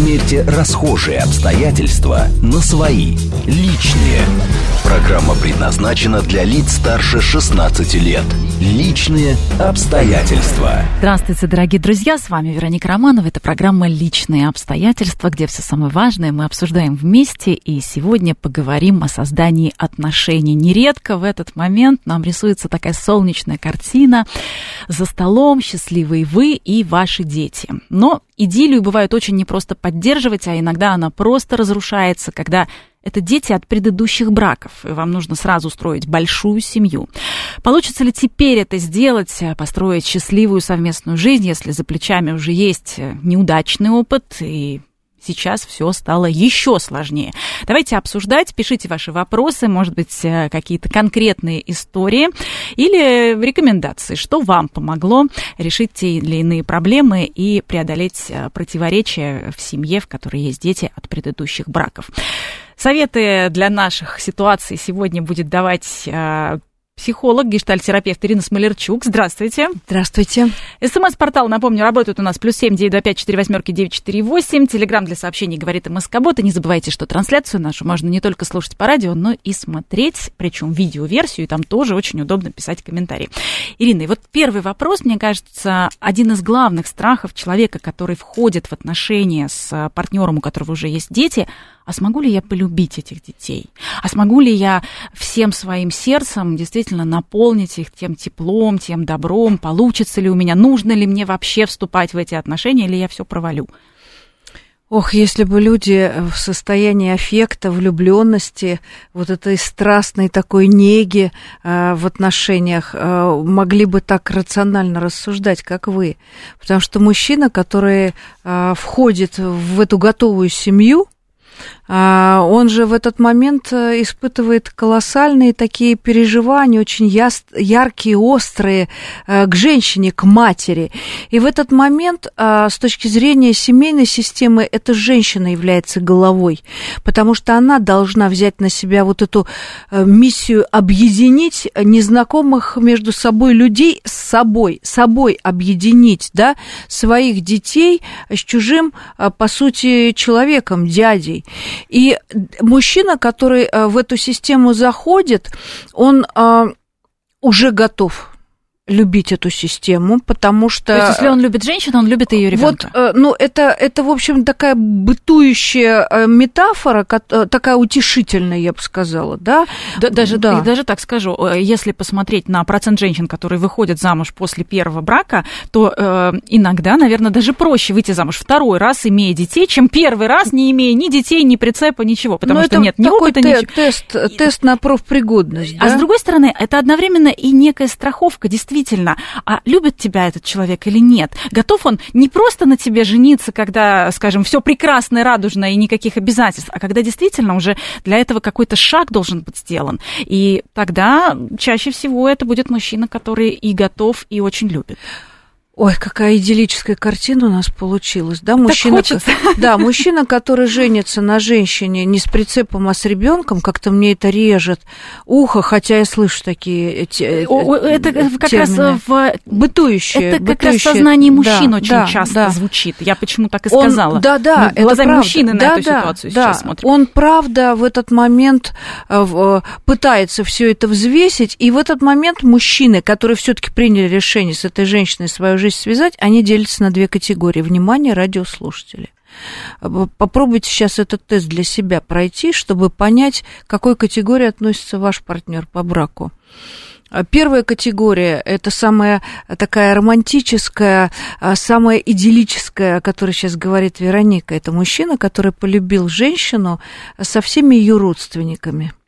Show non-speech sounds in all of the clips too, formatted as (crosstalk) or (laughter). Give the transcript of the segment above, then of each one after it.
Примерьте расхожие обстоятельства на свои, личные. Программа предназначена для лиц старше 16 лет. Личные обстоятельства. Здравствуйте, дорогие друзья, с вами Вероника Романова. Это программа «Личные обстоятельства», где все самое важное мы обсуждаем вместе. И сегодня поговорим о создании отношений. Нередко в этот момент нам рисуется такая солнечная картина. За столом счастливые вы и ваши дети. Но идиллию бывает очень непросто поддерживать, а иногда она просто разрушается, когда это дети от предыдущих браков, и вам нужно сразу устроить большую семью. Получится ли теперь это сделать, построить счастливую совместную жизнь, если за плечами уже есть неудачный опыт и сейчас все стало еще сложнее. Давайте обсуждать, пишите ваши вопросы, может быть, э, какие-то конкретные истории или рекомендации, что вам помогло решить те или иные проблемы и преодолеть э, противоречия в семье, в которой есть дети от предыдущих браков. Советы для наших ситуаций сегодня будет давать э, психолог, гештальтерапевт Ирина Смолерчук. Здравствуйте. Здравствуйте. СМС-портал, напомню, работает у нас плюс семь девять два пять четыре восьмерки девять четыре восемь. Телеграмм для сообщений говорит МСК-бот. И не забывайте, что трансляцию нашу можно не только слушать по радио, но и смотреть, причем видеоверсию, и там тоже очень удобно писать комментарии. Ирина, и вот первый вопрос, мне кажется, один из главных страхов человека, который входит в отношения с партнером, у которого уже есть дети – а смогу ли я полюбить этих детей? А смогу ли я всем своим сердцем действительно наполнить их тем теплом, тем добром? Получится ли у меня? Нужно ли мне вообще вступать в эти отношения, или я все провалю? Ох, если бы люди в состоянии аффекта, влюбленности, вот этой страстной такой неги э, в отношениях э, могли бы так рационально рассуждать, как вы. Потому что мужчина, который э, входит в эту готовую семью, он же в этот момент э, испытывает колоссальные такие переживания, очень яркие, острые э, к женщине, к матери. И в этот момент, а, с точки зрения семейной системы, эта женщина является головой, потому что она должна взять на себя вот эту э, миссию объединить незнакомых между собой людей с собой, собой объединить, да, своих детей с чужим, по сути, человеком, дядей. И мужчина, который э, в эту систему заходит, он э, уже готов любить эту систему, потому что... То есть, если он любит женщину, он любит ее ребенка. Вот, э, ну, это, это, в общем, такая бытующая э, метафора, э, такая утешительная, я бы сказала, да? да даже, да. даже так скажу, если посмотреть на процент женщин, которые выходят замуж после первого брака, то э, иногда, наверное, даже проще выйти замуж второй раз, имея детей, чем первый раз, не имея ни детей, ни прицепа, ничего, потому Но ну, что нет ни опыта, те, ничего. Тест, тест на профпригодность, А да? с другой стороны, это одновременно и некая страховка, действительно, действительно, а любит тебя этот человек или нет? Готов он не просто на тебе жениться, когда, скажем, все прекрасно и радужно и никаких обязательств, а когда действительно уже для этого какой-то шаг должен быть сделан. И тогда чаще всего это будет мужчина, который и готов, и очень любит. Ой, какая идиллическая картина у нас получилась, да, мужчина, (laughs) да, мужчина, который женится на женщине не с прицепом, а с ребенком, как-то мне это режет ухо, хотя я слышу такие эти, э, это как термины. раз в бытующее, это как раз сознание мужчин да, очень да, часто да. звучит. Я почему так и сказала. Он, да, да, Мы глазами мужчины да, на эту да, ситуацию да, сейчас смотрим. Он правда в этот момент э, пытается все это взвесить, и в этот момент мужчины, которые все-таки приняли решение с этой женщиной свою жизнь связать, они делятся на две категории. Внимание, радиослушатели. Попробуйте сейчас этот тест для себя пройти, чтобы понять, к какой категории относится ваш партнер по браку. Первая категория – это самая такая романтическая, самая идиллическая, о которой сейчас говорит Вероника. Это мужчина, который полюбил женщину со всеми ее родственниками –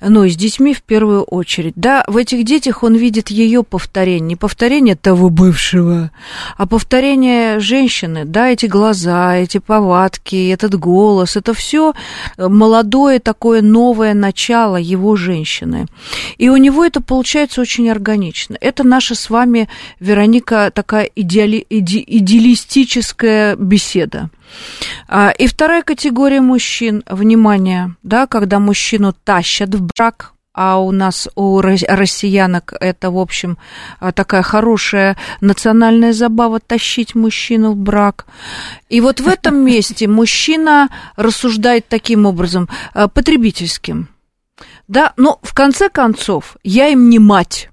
ну, с детьми в первую очередь. Да, в этих детях он видит ее повторение, не повторение того бывшего, а повторение женщины, да, эти глаза, эти повадки, этот голос, это все молодое такое новое начало его женщины. И у него это получается очень органично. Это наша с вами, Вероника, такая идеали, иде, идеалистическая беседа. А, и вторая категория мужчин, внимание, да, когда мужчину тащат в брак, а у нас, у россиянок, это, в общем, такая хорошая национальная забава тащить мужчину в брак. И вот в этом (laughs) месте мужчина рассуждает таким образом, потребительским. Да, но в конце концов, я им не мать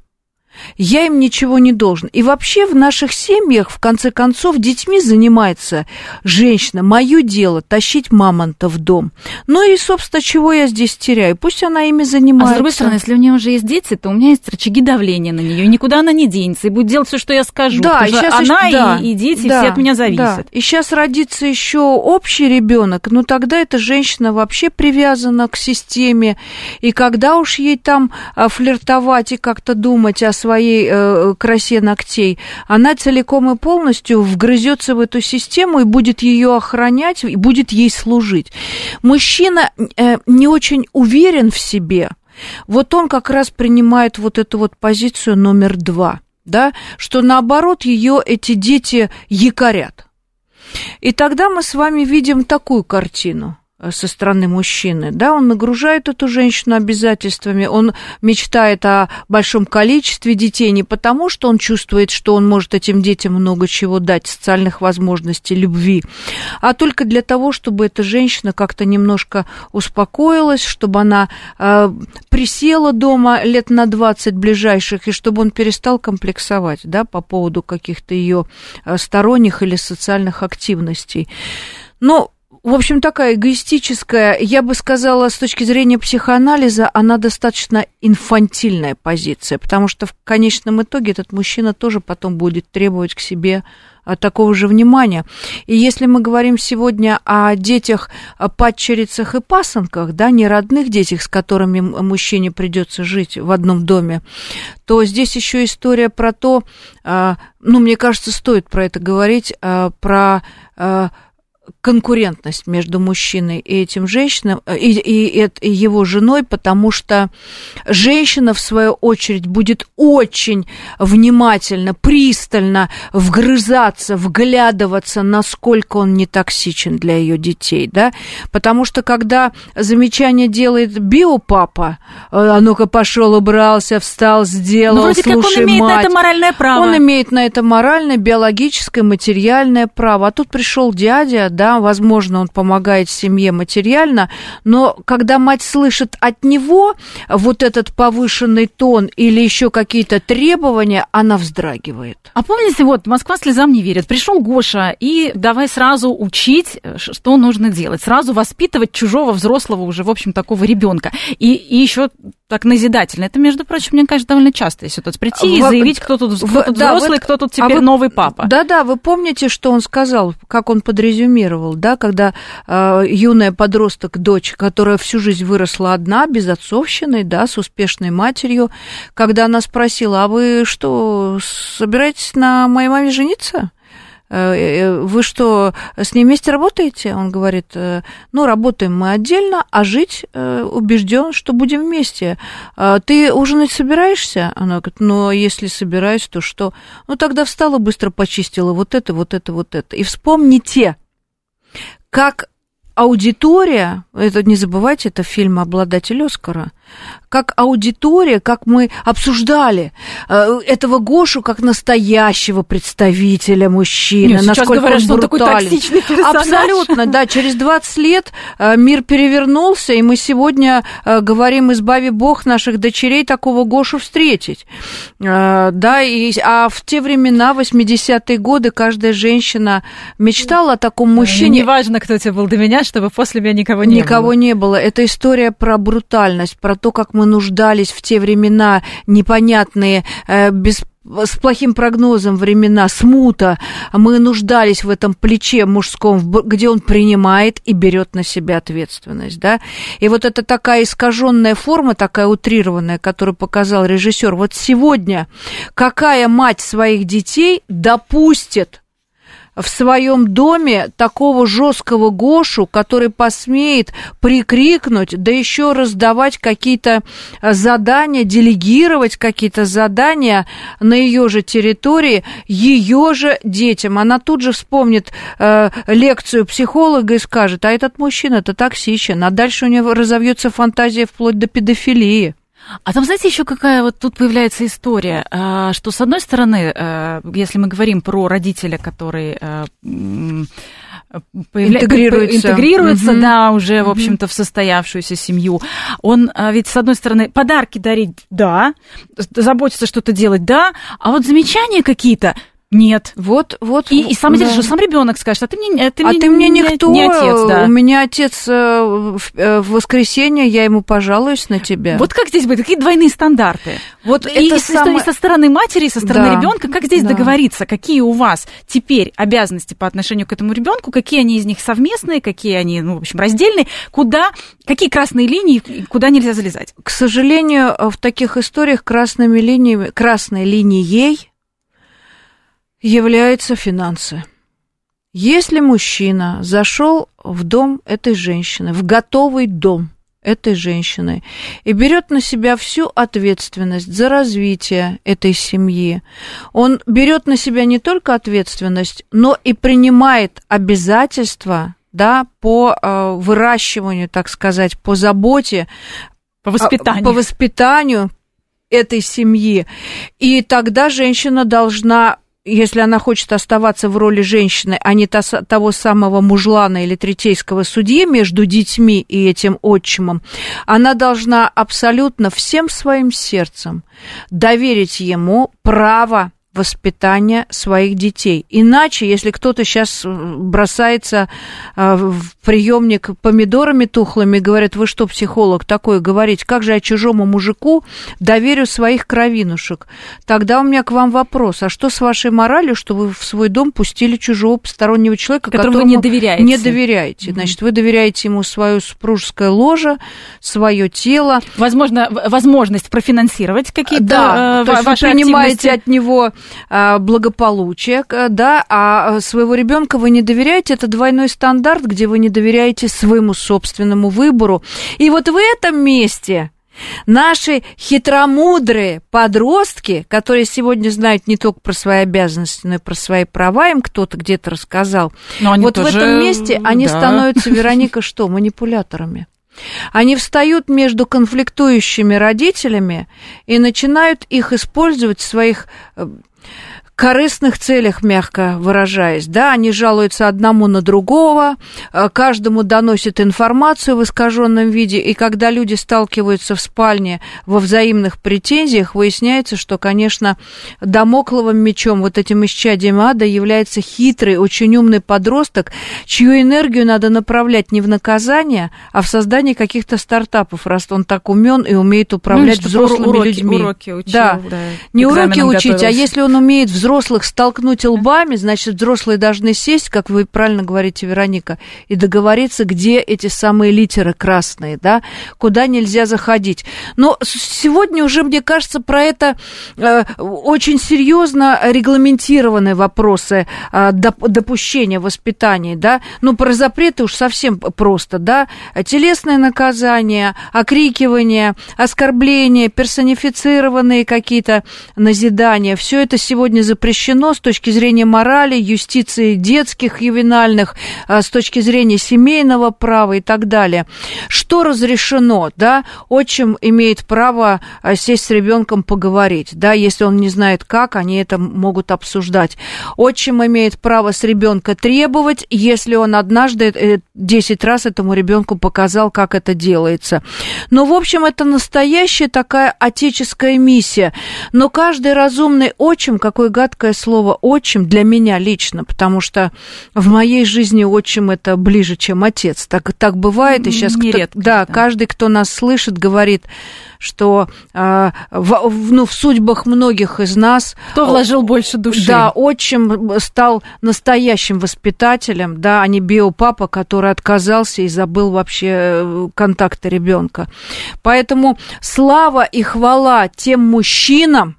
я им ничего не должен. И вообще в наших семьях, в конце концов, детьми занимается женщина. Мое дело тащить мамонта в дом. Ну и, собственно, чего я здесь теряю? Пусть она ими занимается. А с другой стороны, если у нее уже есть дети, то у меня есть рычаги давления на нее. Никуда она не денется и будет делать все, что я скажу. Да, и сейчас она еще, да, и, и дети да, все от меня зависят. Да. И сейчас родится еще общий ребенок, ну тогда эта женщина вообще привязана к системе. И когда уж ей там а, флиртовать и как-то думать о своей своей э, красе ногтей, она целиком и полностью вгрызется в эту систему и будет ее охранять, и будет ей служить. Мужчина э, не очень уверен в себе. Вот он как раз принимает вот эту вот позицию номер два, да, что наоборот ее эти дети якорят. И тогда мы с вами видим такую картину. Э, со стороны мужчины, да, он нагружает эту женщину обязательствами, он мечтает о большом количестве детей не потому, что он чувствует, что он может этим детям много чего дать, социальных возможностей, любви, а только для того, чтобы эта женщина как-то немножко успокоилась, чтобы она э, присела дома лет на 20 ближайших, и чтобы он перестал комплексовать, да, по поводу каких-то ее э, сторонних или социальных активностей. Но в общем, такая эгоистическая, я бы сказала, с точки зрения психоанализа, она достаточно инфантильная позиция, потому что в конечном итоге этот мужчина тоже потом будет требовать к себе а, такого же внимания. И если мы говорим сегодня о детях, падчерицах и пасынках, да, не родных детях, с которыми мужчине придется жить в одном доме, то здесь еще история про то, а, ну, мне кажется, стоит про это говорить, а, про конкурентность между мужчиной и этим женщиной, э, и, и, и его женой, потому что женщина, в свою очередь, будет очень внимательно, пристально вгрызаться, вглядываться, насколько он не токсичен для ее детей, да, потому что когда замечание делает биопапа, э, а ну-ка пошел, убрался, встал, сделал, ну, вроде слушай, как он имеет мать. на это моральное право. Он имеет на это моральное, биологическое, материальное право. А тут пришел дядя, да, возможно, он помогает семье материально, но когда мать слышит от него вот этот повышенный тон или еще какие-то требования, она вздрагивает. А помните, вот Москва слезам не верит. Пришел Гоша и давай сразу учить, что нужно делать, сразу воспитывать чужого взрослого уже, в общем, такого ребенка. И, и еще так назидательно. Это, между прочим, мне кажется, довольно частая ситуация. Прийти и заявить, кто тут, кто тут да, взрослый, вот, кто тут теперь а вы, новый папа. Да-да, вы помните, что он сказал, как он подрезюмировал, да, когда э, юная подросток, дочь, которая всю жизнь выросла одна, без отцовщины, да, с успешной матерью, когда она спросила, а вы что, собираетесь на моей маме жениться? Э, э, вы что, с ней вместе работаете? Он говорит, э, ну, работаем мы отдельно, а жить убежден, что будем вместе. Ты ужинать собираешься? Она говорит, ну, если собираюсь, то что? Ну, тогда встала, быстро почистила вот это, вот это, вот это. И вспомните, как аудитория, это не забывайте, это фильм «Обладатель Оскара», как аудитория, как мы обсуждали э, этого Гошу как настоящего представителя мужчины, Нет, насколько говорят, он что он такой токсичный персонаж. Абсолютно, да. Через 20 лет э, мир перевернулся, и мы сегодня э, говорим, избави Бог наших дочерей такого Гошу встретить. Да, и, а в те времена, 80-е годы, каждая женщина мечтала о таком мужчине. Неважно, кто тебе был до меня, чтобы после меня никого не никого было. Никого не было. Это история про брутальность, про то, как мы нуждались в те времена непонятные, э, без с плохим прогнозом времена, смута, мы нуждались в этом плече мужском, где он принимает и берет на себя ответственность, да. И вот это такая искаженная форма, такая утрированная, которую показал режиссер. Вот сегодня какая мать своих детей допустит в своем доме такого жесткого Гошу, который посмеет прикрикнуть, да еще раздавать какие-то э, задания, делегировать какие-то задания на ее же территории, ее же детям. Она тут же вспомнит э, лекцию психолога и скажет, а этот мужчина-то токсичен, а дальше у него разовьется фантазия вплоть до педофилии. А там, знаете, еще какая вот тут появляется история, а, что, с одной стороны, э, если мы говорим про родителя, который э, появля... интегрируется, интегрируется угу. да, уже, в общем-то, в состоявшуюся семью. Он ведь, с одной стороны, подарки дарить, да, заботиться что-то делать, да, а вот замечания какие-то, нет. Вот, вот. И, и самое да. деле, что сам ребенок скажет, а ты мне, ты а мне, ты мне никто, не отец, да. У меня отец э, в, э, в воскресенье, я ему пожалуюсь на тебя. Вот как здесь быть? Какие двойные стандарты? Вот и, это и, самое... и со стороны матери, и со стороны да. ребенка, как здесь да. договориться? Какие у вас теперь обязанности по отношению к этому ребенку? Какие они из них совместные, какие они, ну, в общем, раздельные? Куда, какие красные линии, куда нельзя залезать? К сожалению, в таких историях красными линиями, красной линией являются финансы. Если мужчина зашел в дом этой женщины, в готовый дом этой женщины, и берет на себя всю ответственность за развитие этой семьи, он берет на себя не только ответственность, но и принимает обязательства да, по э, выращиванию, так сказать, по заботе, по воспитанию. по воспитанию этой семьи. И тогда женщина должна если она хочет оставаться в роли женщины, а не того самого мужлана или третейского судьи между детьми и этим отчимом, она должна абсолютно всем своим сердцем доверить ему право воспитания своих детей. Иначе, если кто-то сейчас э, бросается э, в приемник помидорами тухлыми говорит, вы что, психолог такой, говорить, как же я чужому мужику доверю своих кровинушек? Тогда у меня к вам вопрос, а что с вашей моралью, что вы в свой дом пустили чужого постороннего человека, которому, которому вы не доверяете? Не доверяете. Mm-hmm. Значит, вы доверяете ему свое супружеское ложе, свое тело. Возможно, возможность профинансировать какие-то да, э, ваши вы принимаете активности. от него благополучия, да, а своего ребенка вы не доверяете, это двойной стандарт, где вы не доверяете своему собственному выбору. И вот в этом месте Наши хитромудрые подростки, которые сегодня знают не только про свои обязанности, но и про свои права, им кто-то где-то рассказал. Но вот тоже... в этом месте они да. становятся, Вероника, что, манипуляторами. Они встают между конфликтующими родителями и начинают их использовать в своих э, корыстных целях, мягко выражаясь, да, они жалуются одному на другого, э, каждому доносят информацию в искаженном виде, и когда люди сталкиваются в спальне во взаимных претензиях, выясняется, что, конечно, домокловым мечом, вот этим исчадием ада, является хитрый, очень умный подросток, чью энергию надо направлять не в наказание, а в создание каких-то стартапов, раз он так умен и умеет управлять ну, взрослыми уроки, людьми. Уроки учил, да. да, не уроки учить, готовился. а если он умеет взрослыми взрослых столкнуть лбами, значит, взрослые должны сесть, как вы правильно говорите, Вероника, и договориться, где эти самые литеры красные, да, куда нельзя заходить. Но сегодня уже, мне кажется, про это э, очень серьезно регламентированные вопросы э, допущения воспитания, да, ну, про запреты уж совсем просто, да, телесное наказание, окрикивание, оскорбление, персонифицированные какие-то назидания, все это сегодня запрещено запрещено с точки зрения морали, юстиции детских, ювенальных, а, с точки зрения семейного права и так далее. Что разрешено, да? Отчим имеет право а, сесть с ребенком поговорить, да, если он не знает как, они это могут обсуждать. Отчим имеет право с ребенка требовать, если он однажды 10 э, раз этому ребенку показал, как это делается. Но, в общем, это настоящая такая отеческая миссия. Но каждый разумный отчим, какой гад гадкое слово отчим для меня лично, потому что в моей жизни отчим это ближе, чем отец. Так, так бывает, и сейчас Нередко, кто, да, да, каждый, кто нас слышит, говорит, что э, в, ну, в судьбах многих из нас... Кто вложил больше души? Да, отчим стал настоящим воспитателем, да, а не биопапа, который отказался и забыл вообще э, контакты ребенка. Поэтому слава и хвала тем мужчинам,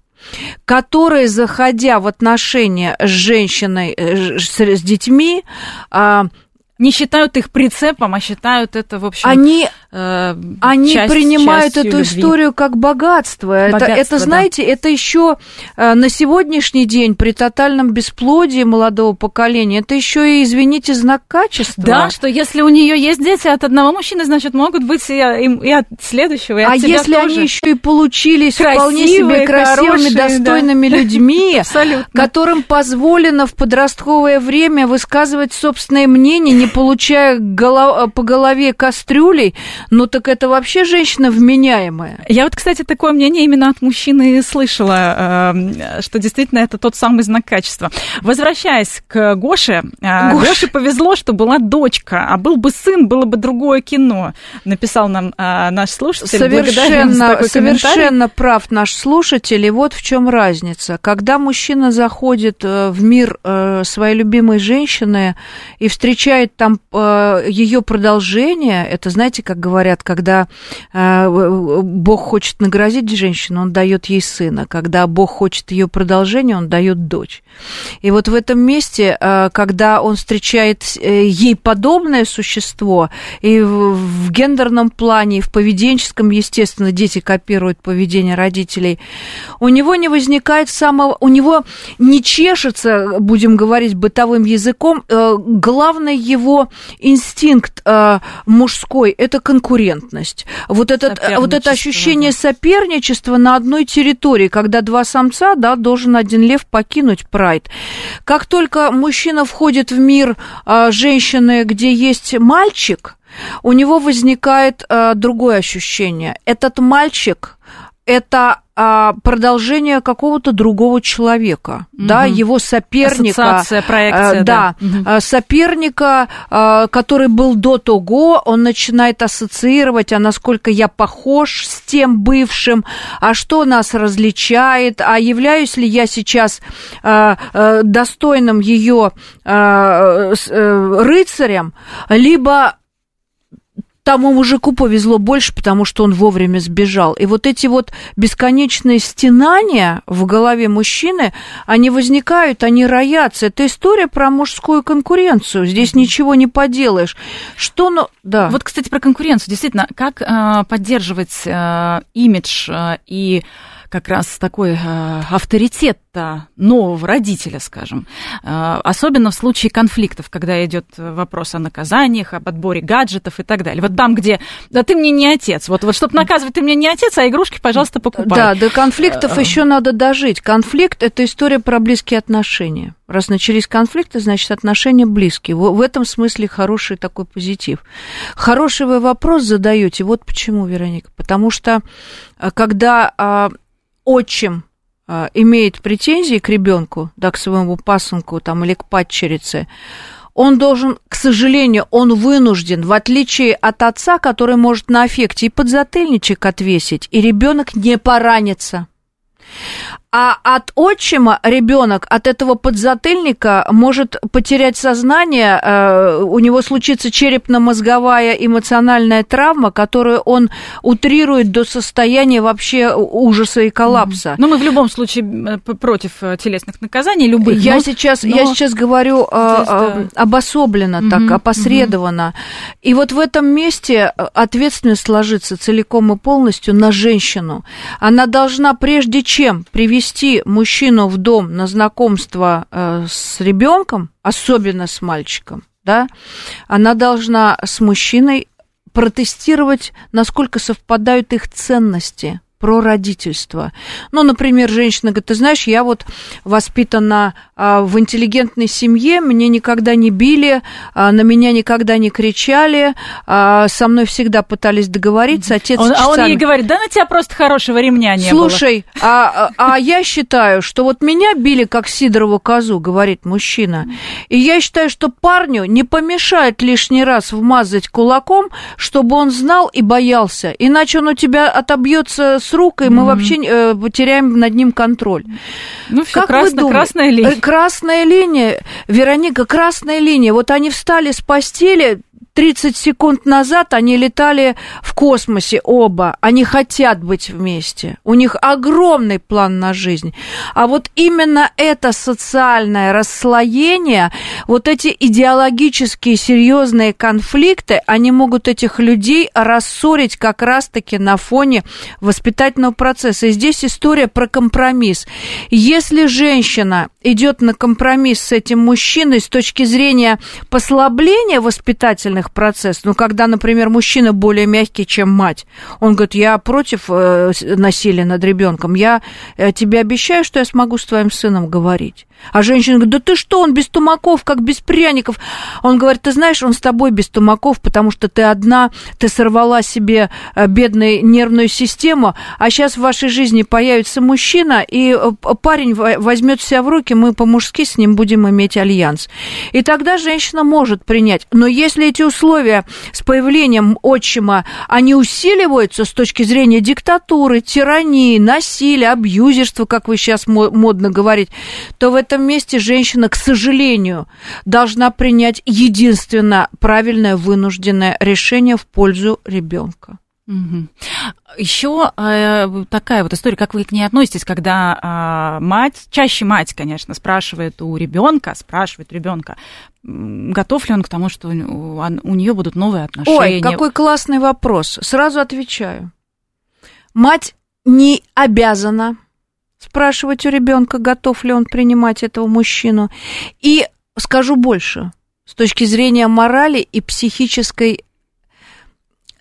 которые, заходя в отношения с женщиной, э, с, детьми, а, не считают их прицепом, а считают это, в общем, они, э, они часть, принимают эту любви. историю как богатство. богатство это, это знаете, да. это еще э, на сегодняшний день при тотальном бесплодии молодого поколения, это еще и, извините, знак качества. Да, что если у нее есть дети от одного мужчины, значит, могут быть и, и, и от следующего, и А от если тоже. они еще и получились красивые, вполне себе красивыми, хорошие, достойными да. людьми, которым позволено в подростковое время высказывать собственное мнение, не получая голов... по голове кастрюлей, ну так это вообще женщина вменяемая. Я вот, кстати, такое мнение именно от мужчины слышала, эм, что действительно это тот самый знак качества. Возвращаясь к Гоше, э, Гош. Гоше повезло, что была дочка, а был бы сын, было бы другое кино, написал нам э, наш слушатель. Совершенно, совершенно прав наш слушатель, и вот в чем разница. Когда мужчина заходит э, в мир своей любимой женщины и встречает там э, ее продолжение, это знаете, как говорят, когда э, Бог хочет наградить женщину, он дает ей сына, когда Бог хочет ее продолжение, он дает дочь. И вот в этом месте, э, когда он встречает ей подобное существо, и в гендерном плане, и в поведенческом, естественно, дети копируют поведение родителей, у него не возникает самого, у него не чешется, будем говорить бытовым языком, главное его его инстинкт э, мужской – это конкурентность. Вот, этот, вот это ощущение да. соперничества на одной территории, когда два самца, да, должен один лев покинуть прайд. Как только мужчина входит в мир э, женщины, где есть мальчик, у него возникает э, другое ощущение. Этот мальчик – это а, продолжение какого-то другого человека, угу. да, его соперника, Ассоциация, проекция, а, да, да. Угу. соперника, а, который был до того, он начинает ассоциировать, а насколько я похож с тем бывшим, а что нас различает, а являюсь ли я сейчас а, а, достойным ее а, рыцарем, либо тому мужику повезло больше, потому что он вовремя сбежал. И вот эти вот бесконечные стенания в голове мужчины, они возникают, они роятся. Это история про мужскую конкуренцию. Здесь ничего не поделаешь. Что, ну, да. Вот, кстати, про конкуренцию. Действительно, как э, поддерживать э, имидж э, и как раз такой э, авторитет нового родителя, скажем. Э, особенно в случае конфликтов, когда идет вопрос о наказаниях, об отборе гаджетов и так далее. Вот там, где да ты мне не отец. Вот, вот чтобы наказывать, ты мне не отец, а игрушки, пожалуйста, покупай. Да, до конфликтов э, еще надо дожить. Конфликт это история про близкие отношения. Раз начались конфликты, значит, отношения близкие. В этом смысле хороший такой позитив. Хороший вы вопрос задаете. Вот почему, Вероника. Потому что когда а, отчим а, имеет претензии к ребенку, да, к своему пасынку там, или к падчерице, он должен, к сожалению, он вынужден, в отличие от отца, который может на аффекте и подзатыльничек отвесить, и ребенок не поранится. А от отчима ребенок от этого подзатыльника может потерять сознание, э, у него случится черепно-мозговая эмоциональная травма, которую он утрирует до состояния вообще ужаса и коллапса. Но ну, мы в любом случае э, против э, телесных наказаний, любых. Я, но, сейчас, но... я сейчас говорю здесь, да. обособленно, угу, так, опосредованно. Угу. И вот в этом месте ответственность ложится целиком и полностью на женщину. Она должна прежде чем привести привести мужчину в дом на знакомство э, с ребенком, особенно с мальчиком, да, она должна с мужчиной протестировать, насколько совпадают их ценности про родительство. Ну, например, женщина говорит, ты знаешь, я вот воспитана в интеллигентной семье, мне никогда не били, а, на меня никогда не кричали, а, со мной всегда пытались договориться. Отец он, А он ей говорит, да на тебя просто хорошего ремня не Слушай, было. а, а я считаю, что вот меня били как Сидорову козу, говорит мужчина, и я считаю, что парню не помешает лишний раз вмазать кулаком, чтобы он знал и боялся, иначе он у тебя отобьется с рук, и мы mm-hmm. вообще э, потеряем над ним контроль. Ну, все, как красно, красная линия. Красная линия, Вероника, красная линия. Вот они встали с постели, 30 секунд назад они летали в космосе оба. Они хотят быть вместе. У них огромный план на жизнь. А вот именно это социальное расслоение, вот эти идеологические серьезные конфликты, они могут этих людей рассорить как раз-таки на фоне воспитательного процесса. И здесь история про компромисс. Если женщина идет на компромисс с этим мужчиной с точки зрения послабления воспитательных процессов, ну, когда, например, мужчина более мягкий, чем мать, он говорит, я против э, насилия над ребенком, я э, тебе обещаю, что я смогу с твоим сыном говорить. А женщина говорит, да ты что, он без тумаков, как без пряников. Он говорит, ты знаешь, он с тобой без тумаков, потому что ты одна, ты сорвала себе э, бедную нервную систему, а сейчас в вашей жизни появится мужчина, и парень возьмет себя в руки, мы по-мужски с ним будем иметь альянс. И тогда женщина может принять. Но если эти условия с появлением отчима, они усиливаются с точки зрения диктатуры, тирании, насилия, абьюзерства, как вы сейчас модно говорить, то в этом месте женщина, к сожалению, должна принять единственно правильное вынужденное решение в пользу ребенка. Угу. Еще э, такая вот история, как вы к ней относитесь, когда э, мать, чаще мать, конечно, спрашивает у ребенка, спрашивает ребенка, готов ли он к тому, что у, у нее будут новые отношения. Ой, какой классный вопрос. Сразу отвечаю. Мать не обязана спрашивать у ребенка, готов ли он принимать этого мужчину. И скажу больше, с точки зрения морали и психической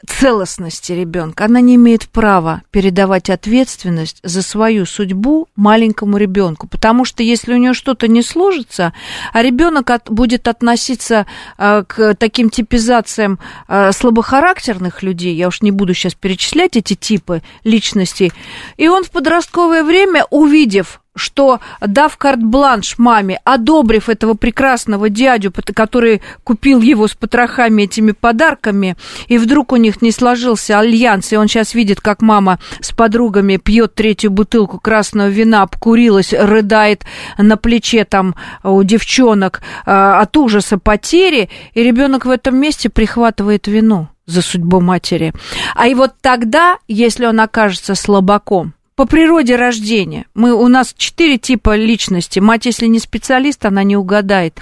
целостности ребенка. Она не имеет права передавать ответственность за свою судьбу маленькому ребенку, потому что если у нее что-то не сложится, а ребенок от, будет относиться а, к таким типизациям а, слабохарактерных людей, я уж не буду сейчас перечислять эти типы личностей, и он в подростковое время, увидев что, дав карт-бланш маме, одобрив этого прекрасного дядю, который купил его с потрохами этими подарками, и вдруг у них не сложился альянс, и он сейчас видит, как мама с подругами пьет третью бутылку красного вина, обкурилась, рыдает на плече там у девчонок а, от ужаса потери, и ребенок в этом месте прихватывает вину за судьбу матери. А и вот тогда, если он окажется слабаком, по природе рождения. Мы, у нас четыре типа личности. Мать, если не специалист, она не угадает.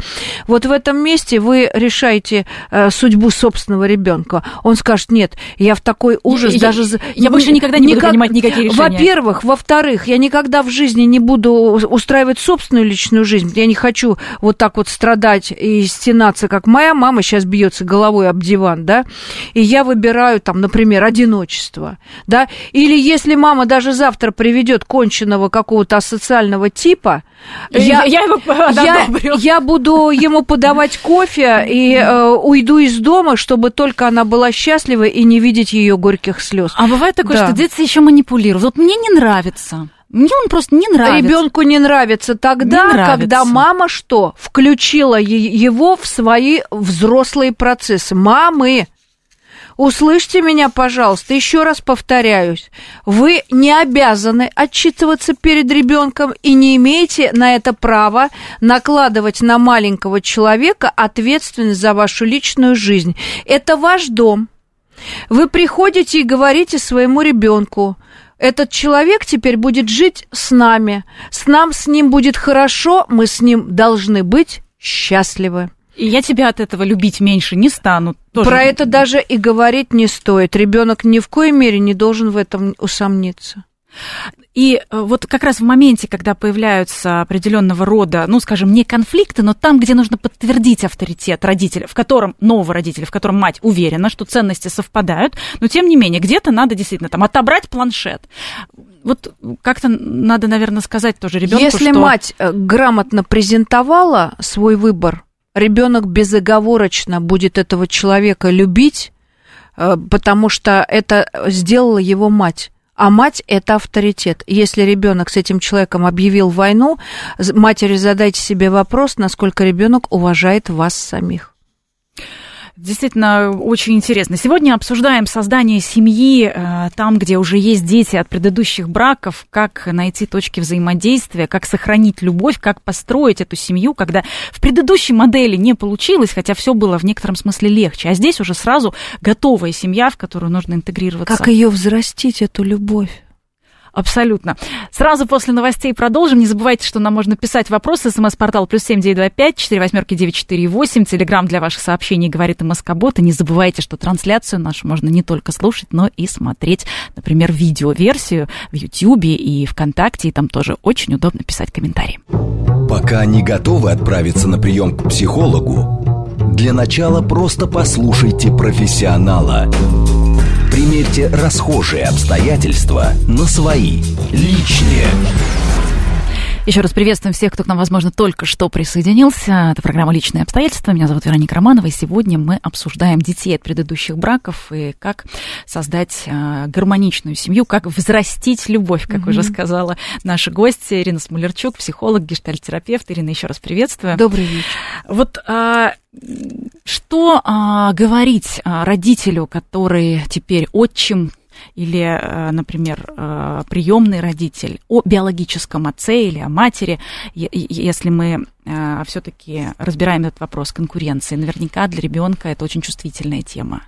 Вот в этом месте вы решаете э, судьбу собственного ребенка. Он скажет, нет, я в такой ужас я, даже... Я, я больше никогда не никак, буду принимать никакие решения. Во-первых. Во-вторых, я никогда в жизни не буду устраивать собственную личную жизнь. Я не хочу вот так вот страдать и стенаться, как моя мама сейчас бьется головой об диван, да, и я выбираю там, например, одиночество, да, или если мама даже завтра завтра приведет конченного какого-то асоциального типа, я, я, его (laughs) я, я буду ему подавать кофе и э, уйду из дома, чтобы только она была счастлива и не видеть ее горьких слез. А бывает такое, да. что дети еще манипулируют. Вот мне не нравится. Мне он просто не нравится. Ребенку не нравится тогда, не нравится. когда мама что? Включила его в свои взрослые процессы. Мамы, Услышьте меня, пожалуйста, еще раз повторяюсь. Вы не обязаны отчитываться перед ребенком и не имеете на это права накладывать на маленького человека ответственность за вашу личную жизнь. Это ваш дом. Вы приходите и говорите своему ребенку, этот человек теперь будет жить с нами. С нам с ним будет хорошо, мы с ним должны быть счастливы. И я тебя от этого любить меньше не стану. Тоже. Про это даже и говорить не стоит. Ребенок ни в коей мере не должен в этом усомниться. И э, вот как раз в моменте, когда появляются определенного рода, ну, скажем, не конфликты, но там, где нужно подтвердить авторитет родителя, в котором нового родителя, в котором мать уверена, что ценности совпадают, но тем не менее, где-то надо действительно там отобрать планшет. Вот как-то надо, наверное, сказать тоже ребенку, Если что... мать э, грамотно презентовала свой выбор, ребенок безоговорочно будет этого человека любить, э, потому что это сделала его мать. А мать – это авторитет. Если ребенок с этим человеком объявил войну, матери задайте себе вопрос, насколько ребенок уважает вас самих. Действительно, очень интересно. Сегодня обсуждаем создание семьи э, там, где уже есть дети от предыдущих браков, как найти точки взаимодействия, как сохранить любовь, как построить эту семью, когда в предыдущей модели не получилось, хотя все было в некотором смысле легче. А здесь уже сразу готовая семья, в которую нужно интегрироваться. Как ее взрастить, эту любовь? Абсолютно. Сразу после новостей продолжим. Не забывайте, что нам можно писать вопросы. СМС-портал плюс семь девять два пять четыре восьмерки девять четыре восемь. Телеграмм для ваших сообщений говорит МСК-бот. И не забывайте, что трансляцию нашу можно не только слушать, но и смотреть, например, видеоверсию в Ютьюбе и ВКонтакте. И там тоже очень удобно писать комментарии. Пока не готовы отправиться на прием к психологу, для начала просто послушайте профессионала. Примерьте расхожие обстоятельства на свои, личные. Еще раз приветствуем всех, кто к нам, возможно, только что присоединился. Это программа «Личные обстоятельства». Меня зовут Вероника Романова, и сегодня мы обсуждаем детей от предыдущих браков и как создать э, гармоничную семью, как взрастить любовь, как mm-hmm. уже сказала наша гостья Ирина Смолерчук, психолог, гештальтерапевт. Ирина, еще раз приветствую. Добрый вечер. Вот а, что а, говорить а, родителю, который теперь отчим или, а, например, а, приемный родитель о биологическом отце или о матери, если мы а, все-таки разбираем этот вопрос конкуренции, наверняка для ребенка это очень чувствительная тема.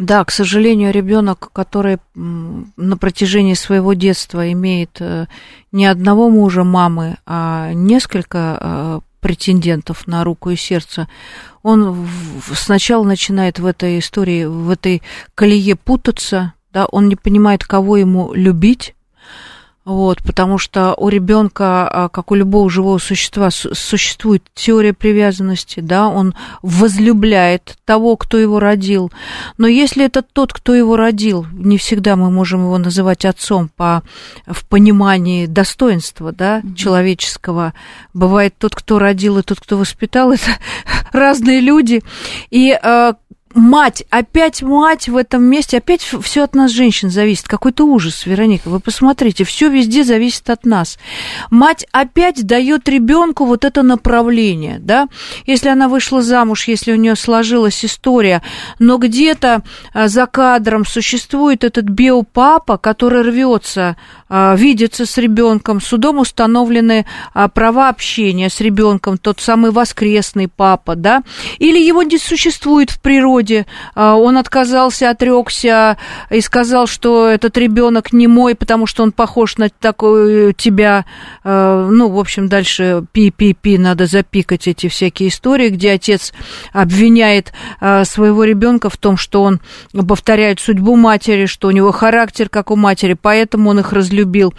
Да, к сожалению, ребенок, который на протяжении своего детства имеет э, не одного мужа, мамы, а несколько э, претендентов на руку и сердце, он сначала начинает в этой истории, в этой колее путаться, да, он не понимает, кого ему любить, вот, потому что у ребенка, а, как у любого живого существа, существует теория привязанности, да, он возлюбляет того, кто его родил. Но если это тот, кто его родил, не всегда мы можем его называть отцом по, в понимании достоинства, да, человеческого. Бывает тот, кто родил, и тот, кто воспитал, (laughs) это разные люди. И а, мать, опять мать в этом месте, опять все от нас, женщин, зависит. Какой-то ужас, Вероника. Вы посмотрите, все везде зависит от нас. Мать опять дает ребенку вот это направление, да. Если она вышла замуж, если у нее сложилась история, но где-то а, за кадром существует этот биопапа, который рвется а, видеться с ребенком, судом установлены а, права общения с ребенком, тот самый воскресный папа, да, или его не существует в природе природе, а, он отказался, отрекся и сказал, что этот ребенок не мой, потому что он похож на такую тебя. А, ну, в общем, дальше пи-пи-пи, надо запикать эти всякие истории, где отец обвиняет а, своего ребенка в том, что он повторяет судьбу матери, что у него характер, как у матери, поэтому он их разлюбил.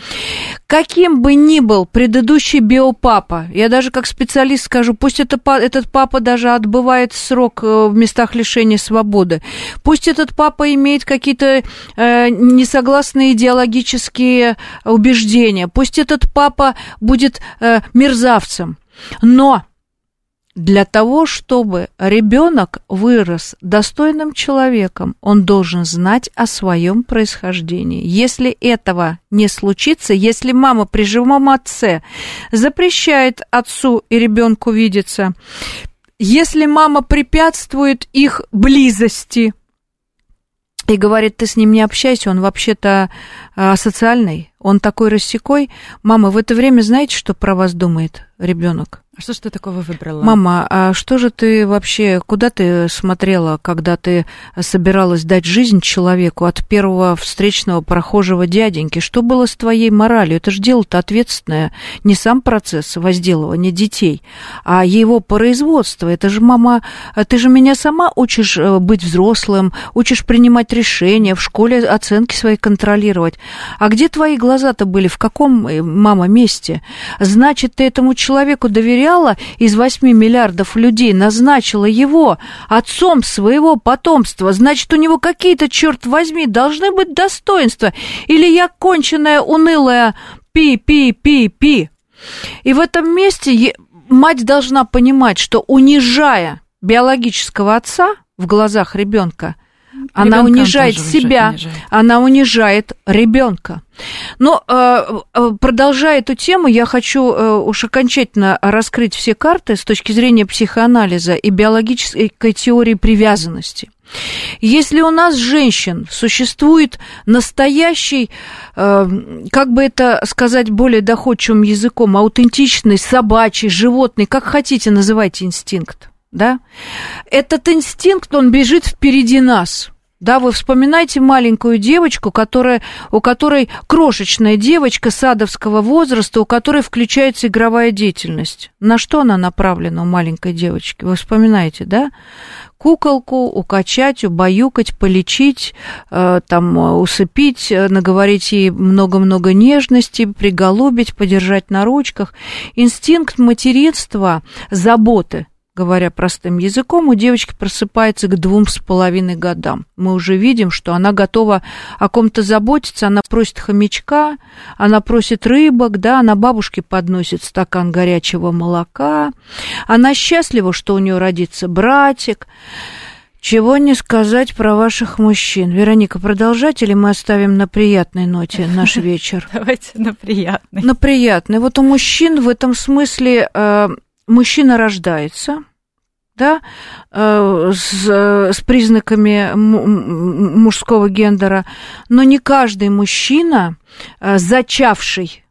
Каким бы ни был предыдущий биопапа, я даже как специалист скажу, пусть это, этот папа даже отбывает срок э, в местах лишения лишения свободы. Пусть этот папа имеет какие-то э, несогласные идеологические убеждения, пусть этот папа будет э, мерзавцем, но для того, чтобы ребенок вырос достойным человеком, он должен знать о своем происхождении. Если этого не случится, если мама при живом отце запрещает отцу и ребенку видеться, если мама препятствует их близости и говорит, ты с ним не общайся, он вообще-то а, социальный, он такой рассекой, мама, в это время знаете, что про вас думает ребенок? Что ж ты такого выбрала? Мама, а что же ты вообще, куда ты смотрела, когда ты собиралась дать жизнь человеку от первого встречного прохожего дяденьки? Что было с твоей моралью? Это же дело-то ответственное. Не сам процесс возделывания детей, а его производство. Это же, мама, ты же меня сама учишь э, быть взрослым, учишь принимать решения, в школе оценки свои контролировать. А где твои глаза-то были? В каком, э, мама, месте? Значит, ты этому человеку доверяешь потеряла из 8 миллиардов людей, назначила его отцом своего потомства, значит, у него какие-то, черт возьми, должны быть достоинства. Или я конченая, унылая пи-пи-пи-пи. И в этом месте мать должна понимать, что унижая биологического отца в глазах ребенка, Она унижает себя, унижает. она унижает ребенка. Но э, э, продолжая эту тему, я хочу э, уж окончательно раскрыть все карты с точки зрения психоанализа и биологической теории привязанности. Если у нас женщин существует настоящий, как бы это сказать более доходчивым языком, аутентичный, собачий, животный, как хотите, называйте инстинкт, да? Этот инстинкт, он бежит впереди нас. Да, вы вспоминайте маленькую девочку, которая, у которой крошечная девочка садовского возраста, у которой включается игровая деятельность. На что она направлена у маленькой девочки? Вы вспоминаете, да? Куколку укачать, убаюкать, полечить, э, там, э, усыпить, э, наговорить ей много-много нежности, приголубить, подержать на ручках. Инстинкт материнства, заботы – говоря простым языком, у девочки просыпается к двум с половиной годам. Мы уже видим, что она готова о ком-то заботиться, она просит хомячка, она просит рыбок, да, она бабушке подносит стакан горячего молока, она счастлива, что у нее родится братик. Чего не сказать про ваших мужчин. Вероника, продолжать или мы оставим на приятной ноте наш (laughs) вечер? Давайте на приятный. На приятной. Вот у мужчин в этом смысле э, мужчина рождается, да, э, с, с признаками мужского гендера, но не каждый мужчина, э, зачавший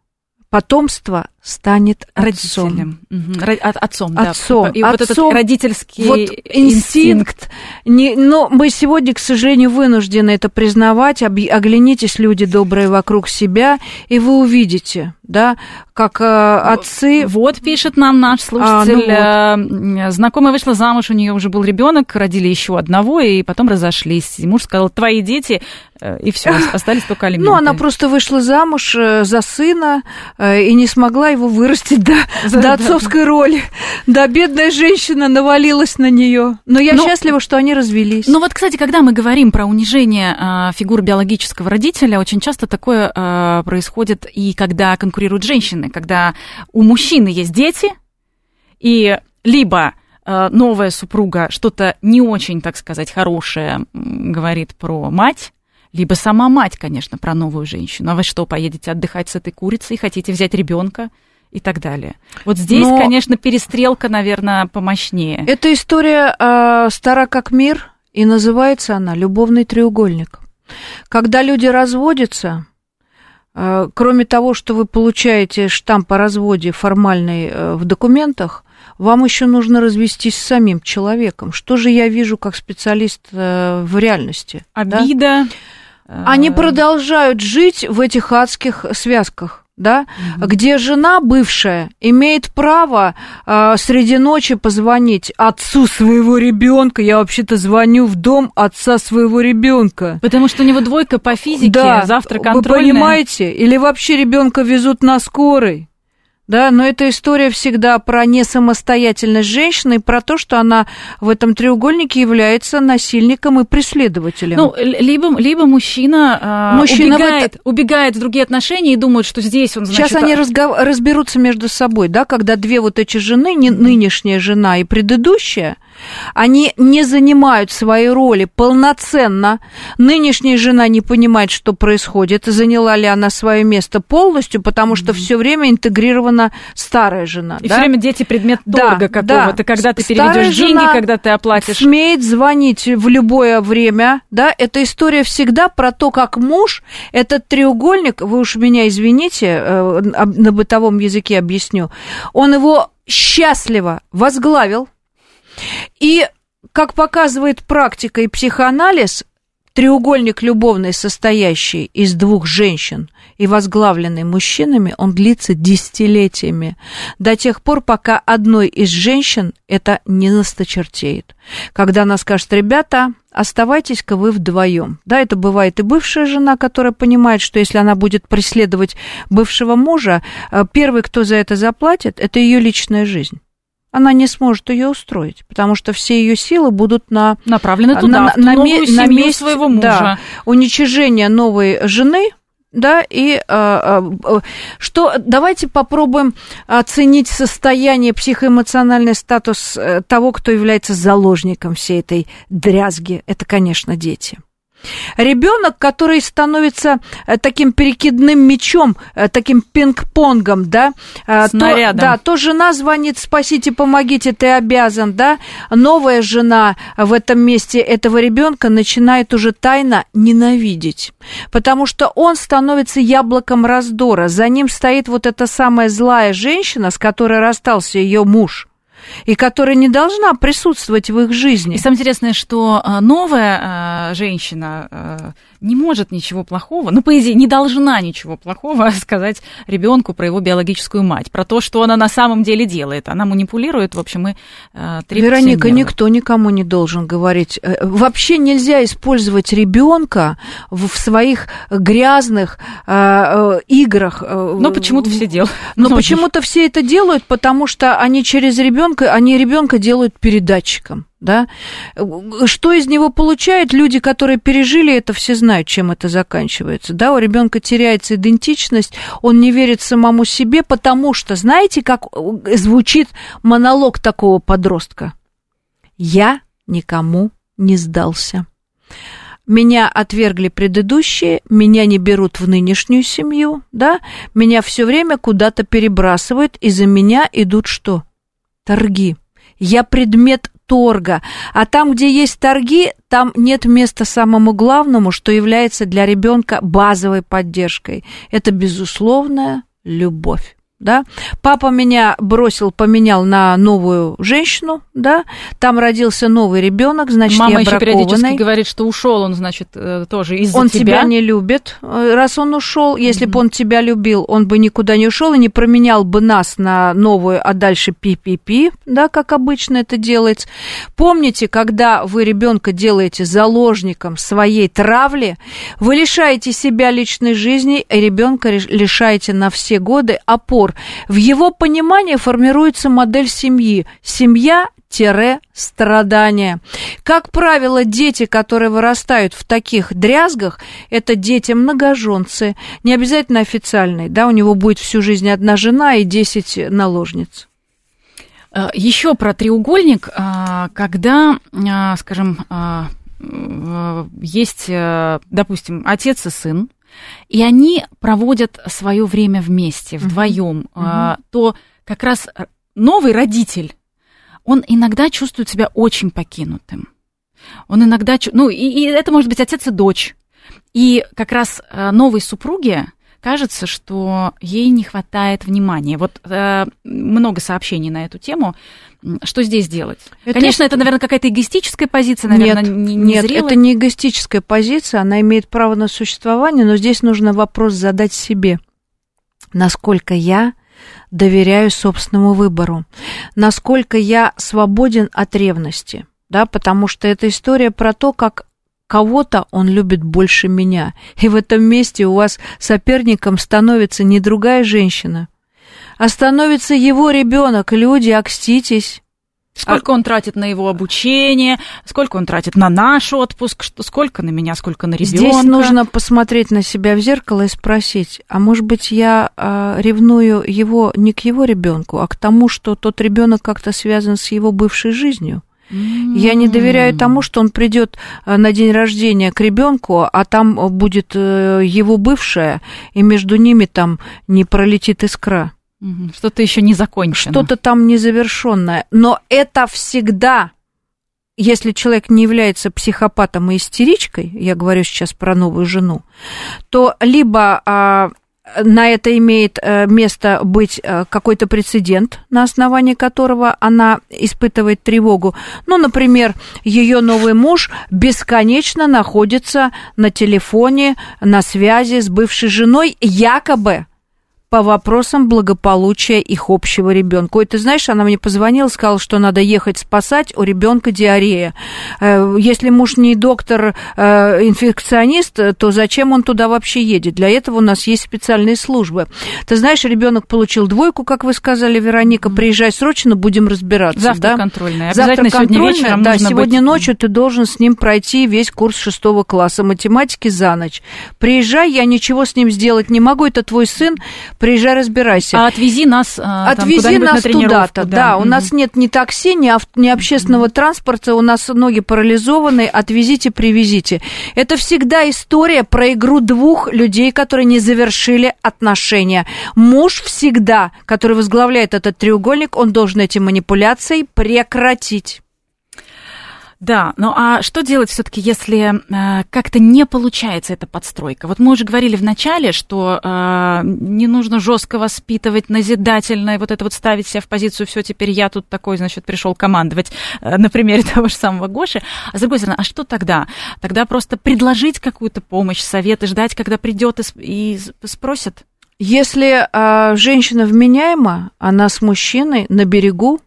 потомство, станет отцом. Угу. Отцом, да. Отцом. И отцом, вот этот родительский вот инстинкт. Не, но мы сегодня, к сожалению, вынуждены это признавать. Оглянитесь, люди добрые, вокруг себя, и вы увидите, да, как э, отцы... Вот пишет нам наш слушатель. А, ну вот. Знакомая вышла замуж, у нее уже был ребенок, родили еще одного, и потом разошлись. И муж сказал, твои дети, и все, (laughs) остались только алименты. Ну, она просто вышла замуж за сына и не смогла его вырастить до, да, до отцовской да. роли. Да, бедная женщина навалилась на нее. Но я Но, счастлива, что они развелись. Ну вот, кстати, когда мы говорим про унижение э, фигуры биологического родителя, очень часто такое э, происходит и когда конкурируют женщины, когда у мужчины есть дети, и либо новая супруга что-то не очень, так сказать, хорошее говорит про мать, либо сама мать, конечно, про новую женщину. А вы что, поедете отдыхать с этой курицей, хотите взять ребенка? и так далее. Вот здесь, Но... конечно, перестрелка, наверное, помощнее. Эта история э, стара как мир, и называется она «Любовный треугольник». Когда люди разводятся, э, кроме того, что вы получаете штамп о разводе формальный э, в документах, вам еще нужно развестись с самим человеком. Что же я вижу как специалист э, в реальности? Обида. Да? Они продолжают жить в этих адских связках да, угу. где жена бывшая имеет право э, среди ночи позвонить отцу своего ребенка. Я вообще-то звоню в дом отца своего ребенка. Потому что у него двойка по физике, да, завтра контрольная. Вы понимаете? Или вообще ребенка везут на скорой да, но эта история всегда про несамостоятельность женщины и про то, что она в этом треугольнике является насильником и преследователем. Ну, либо, либо мужчина, мужчина убегает, это... убегает в другие отношения и думает, что здесь он, значит... Сейчас они разгов... разберутся между собой, да, когда две вот эти жены, не нынешняя жена и предыдущая, они не занимают свои роли полноценно. Нынешняя жена не понимает, что происходит, заняла ли она свое место полностью, потому что mm-hmm. все время интегрирована старая жена. И да? все время дети предмет торга да, какого-то, да. когда ты переведешь деньги, когда ты оплатишь. Смеет звонить в любое время, да, эта история всегда про то, как муж, этот треугольник, вы уж меня извините, э, на бытовом языке объясню, он его счастливо возглавил, и, как показывает практика и психоанализ, треугольник любовный, состоящий из двух женщин и возглавленный мужчинами, он длится десятилетиями, до тех пор, пока одной из женщин это не насточертеет. Когда она скажет, ребята, оставайтесь-ка вы вдвоем. Да, это бывает и бывшая жена, которая понимает, что если она будет преследовать бывшего мужа, э, первый, кто за это заплатит, это ее личная жизнь она не сможет ее устроить, потому что все ее силы будут на направлены туда, на, на, на, на месте своего мужа. Да, уничижение новой жены, да, и э, э, что давайте попробуем оценить состояние, психоэмоциональный статус э, того, кто является заложником всей этой дрязги. Это, конечно, дети. Ребенок, который становится э, таким перекидным мечом, э, таким пинг-понгом, да, э, Снарядом. то, да, то жена звонит, спасите, помогите, ты обязан, да, новая жена в этом месте этого ребенка начинает уже тайно ненавидеть, потому что он становится яблоком раздора, за ним стоит вот эта самая злая женщина, с которой расстался ее муж, и которая не должна присутствовать в их жизни. И самое интересное, что а, новая а, женщина а, не может ничего плохого, ну, по идее, не должна ничего плохого (laughs) сказать ребенку про его биологическую мать, про то, что она на самом деле делает. Она манипулирует, в общем, и э, Вероника, никто никому не должен говорить. Э, вообще нельзя использовать ребенка в своих грязных э, э, играх. Но почему-то все делают. Но почему-то все это делают, потому что они через ребенка, они ребенка делают передатчиком да? Что из него получают люди, которые пережили это, все знают, чем это заканчивается, да? У ребенка теряется идентичность, он не верит самому себе, потому что, знаете, как звучит монолог такого подростка? Я никому не сдался. Меня отвергли предыдущие, меня не берут в нынешнюю семью, да? Меня все время куда-то перебрасывают, и за меня идут что? Торги. Я предмет торга. А там, где есть торги, там нет места самому главному, что является для ребенка базовой поддержкой. Это безусловная любовь да, папа меня бросил, поменял на новую женщину, да, там родился новый ребенок, значит, Мама я еще периодически говорит, что ушел он, значит, э, тоже из-за он тебя. Он тебя не любит, э, раз он ушел, если mm-hmm. бы он тебя любил, он бы никуда не ушел и не променял бы нас на новую, а дальше пи-пи-пи, да, как обычно это делается. Помните, когда вы ребенка делаете заложником своей травли, вы лишаете себя личной жизни, и ребенка лишаете на все годы опор пор. В его понимании формируется модель семьи. Семья страдания. Как правило, дети, которые вырастают в таких дрязгах, это дети многоженцы, не обязательно официальные, да, у него будет всю жизнь одна жена и 10 наложниц. Э, Еще про треугольник, э, когда, э, скажем, есть, допустим, отец и сын, и они проводят свое время вместе, вдвоем, uh-huh. то как раз новый родитель, он иногда чувствует себя очень покинутым. Он иногда, ну, и, и это может быть отец и дочь. И как раз а, новой супруге кажется, что ей не хватает внимания. Вот э, много сообщений на эту тему. Что здесь делать? Это Конечно, это, наверное, какая-то эгоистическая позиция, наверное, нет, не, не Нет, зрелая. это не эгоистическая позиция, она имеет право на существование, но здесь нужно вопрос задать себе. Насколько я доверяю собственному выбору? Насколько я свободен от ревности? Да, потому что это история про то, как кого-то он любит больше меня. И в этом месте у вас соперником становится не другая женщина, а становится его ребенок. Люди, окститесь. Сколько а... он тратит на его обучение, сколько он тратит на наш отпуск, что, сколько на меня, сколько на ребенка. Здесь нужно посмотреть на себя в зеркало и спросить, а может быть я а, ревную его не к его ребенку, а к тому, что тот ребенок как-то связан с его бывшей жизнью. Я не доверяю тому, что он придет э, на день рождения к ребенку, а там будет э, его бывшая, и между ними там не пролетит искра. Что-то еще не закончено. Что-то там незавершенное. Но это всегда если человек не является психопатом и истеричкой, я говорю сейчас про новую жену, то либо а, на это имеет э, место быть э, какой-то прецедент, на основании которого она испытывает тревогу. Ну, например, ее новый муж бесконечно находится на телефоне, на связи с бывшей женой, якобы по вопросам благополучия их общего ребенка. Ой, ты знаешь, она мне позвонила, сказала, что надо ехать спасать, у ребенка диарея. Э, если муж не доктор, э, инфекционист, то зачем он туда вообще едет? Для этого у нас есть специальные службы. Ты знаешь, ребенок получил двойку, как вы сказали, Вероника, приезжай срочно, будем разбираться. Завтра да? контрольная. Завтра контрольная, сегодня вечером да, сегодня быть... ночью ты должен с ним пройти весь курс шестого класса математики за ночь. Приезжай, я ничего с ним сделать не могу, это твой сын, приезжай, разбирайся. А отвези нас а, Отвези там, нас туда-то, да. да. У нас нет ни такси, ни, ав... ни общественного транспорта, у нас ноги парализованы, отвезите, привезите. Это всегда история про игру двух людей, которые не завершили отношения. Муж всегда, который возглавляет этот треугольник, он должен эти манипуляции прекратить. Да, ну а что делать все-таки, если э, как-то не получается эта подстройка? Вот мы уже говорили в начале, что э, не нужно жестко воспитывать, назидательно, и вот это вот ставить себя в позицию, все, теперь я тут такой, значит, пришел командовать э, на примере (laughs) того же самого Гоши. А с другой стороны, а что тогда? Тогда просто предложить какую-то помощь, совет и ждать, когда придет и, и спросит? Если э, женщина вменяема, она с мужчиной на берегу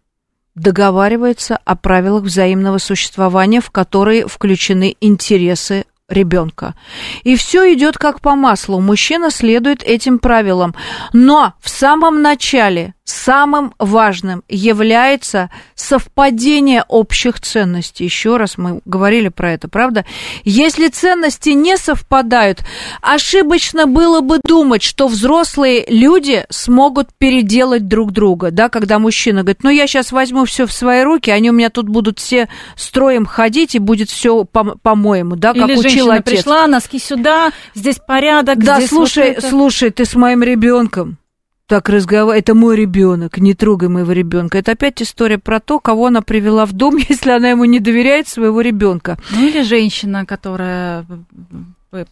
договаривается о правилах взаимного существования, в которые включены интересы ребенка. И все идет как по маслу. Мужчина следует этим правилам. Но в самом начале самым важным является совпадение общих ценностей. Еще раз мы говорили про это, правда? Если ценности не совпадают, ошибочно было бы думать, что взрослые люди смогут переделать друг друга, да, когда мужчина говорит, ну я сейчас возьму все в свои руки, они у меня тут будут все строем ходить и будет все по-моему, да, как Или учил отец. пришла, носки сюда, здесь порядок. Да, здесь слушай, вот это... слушай, ты с моим ребенком так разговаривать, это мой ребенок, не трогай моего ребенка. Это опять история про то, кого она привела в дом, (laughs) если она ему не доверяет своего ребенка. Ну или женщина, которая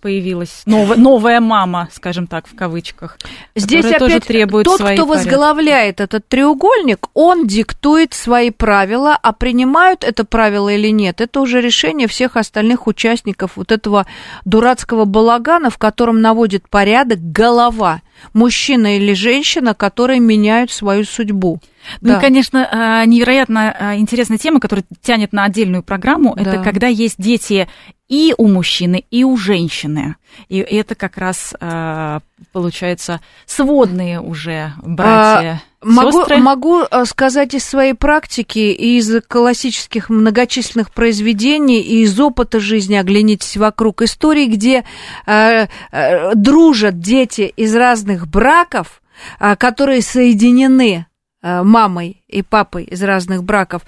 появилась новая, новая мама, скажем так, в кавычках. Здесь опять тоже требует тот, кто порядки. возглавляет этот треугольник, он диктует свои правила, а принимают это правило или нет, это уже решение всех остальных участников вот этого дурацкого балагана, в котором наводит порядок голова, мужчина или женщина, которые меняют свою судьбу. Ну да. и, конечно, а, невероятно а, интересная тема, которая тянет на отдельную программу, да. это когда есть дети и у мужчины, и у женщины. И это как раз а, получается сводные уже братья. А, могу, могу сказать из своей практики, из классических многочисленных произведений, и из опыта жизни, оглянитесь вокруг, истории, где э, э, дружат дети из разных браков, э, которые соединены э, мамой и папой из разных браков,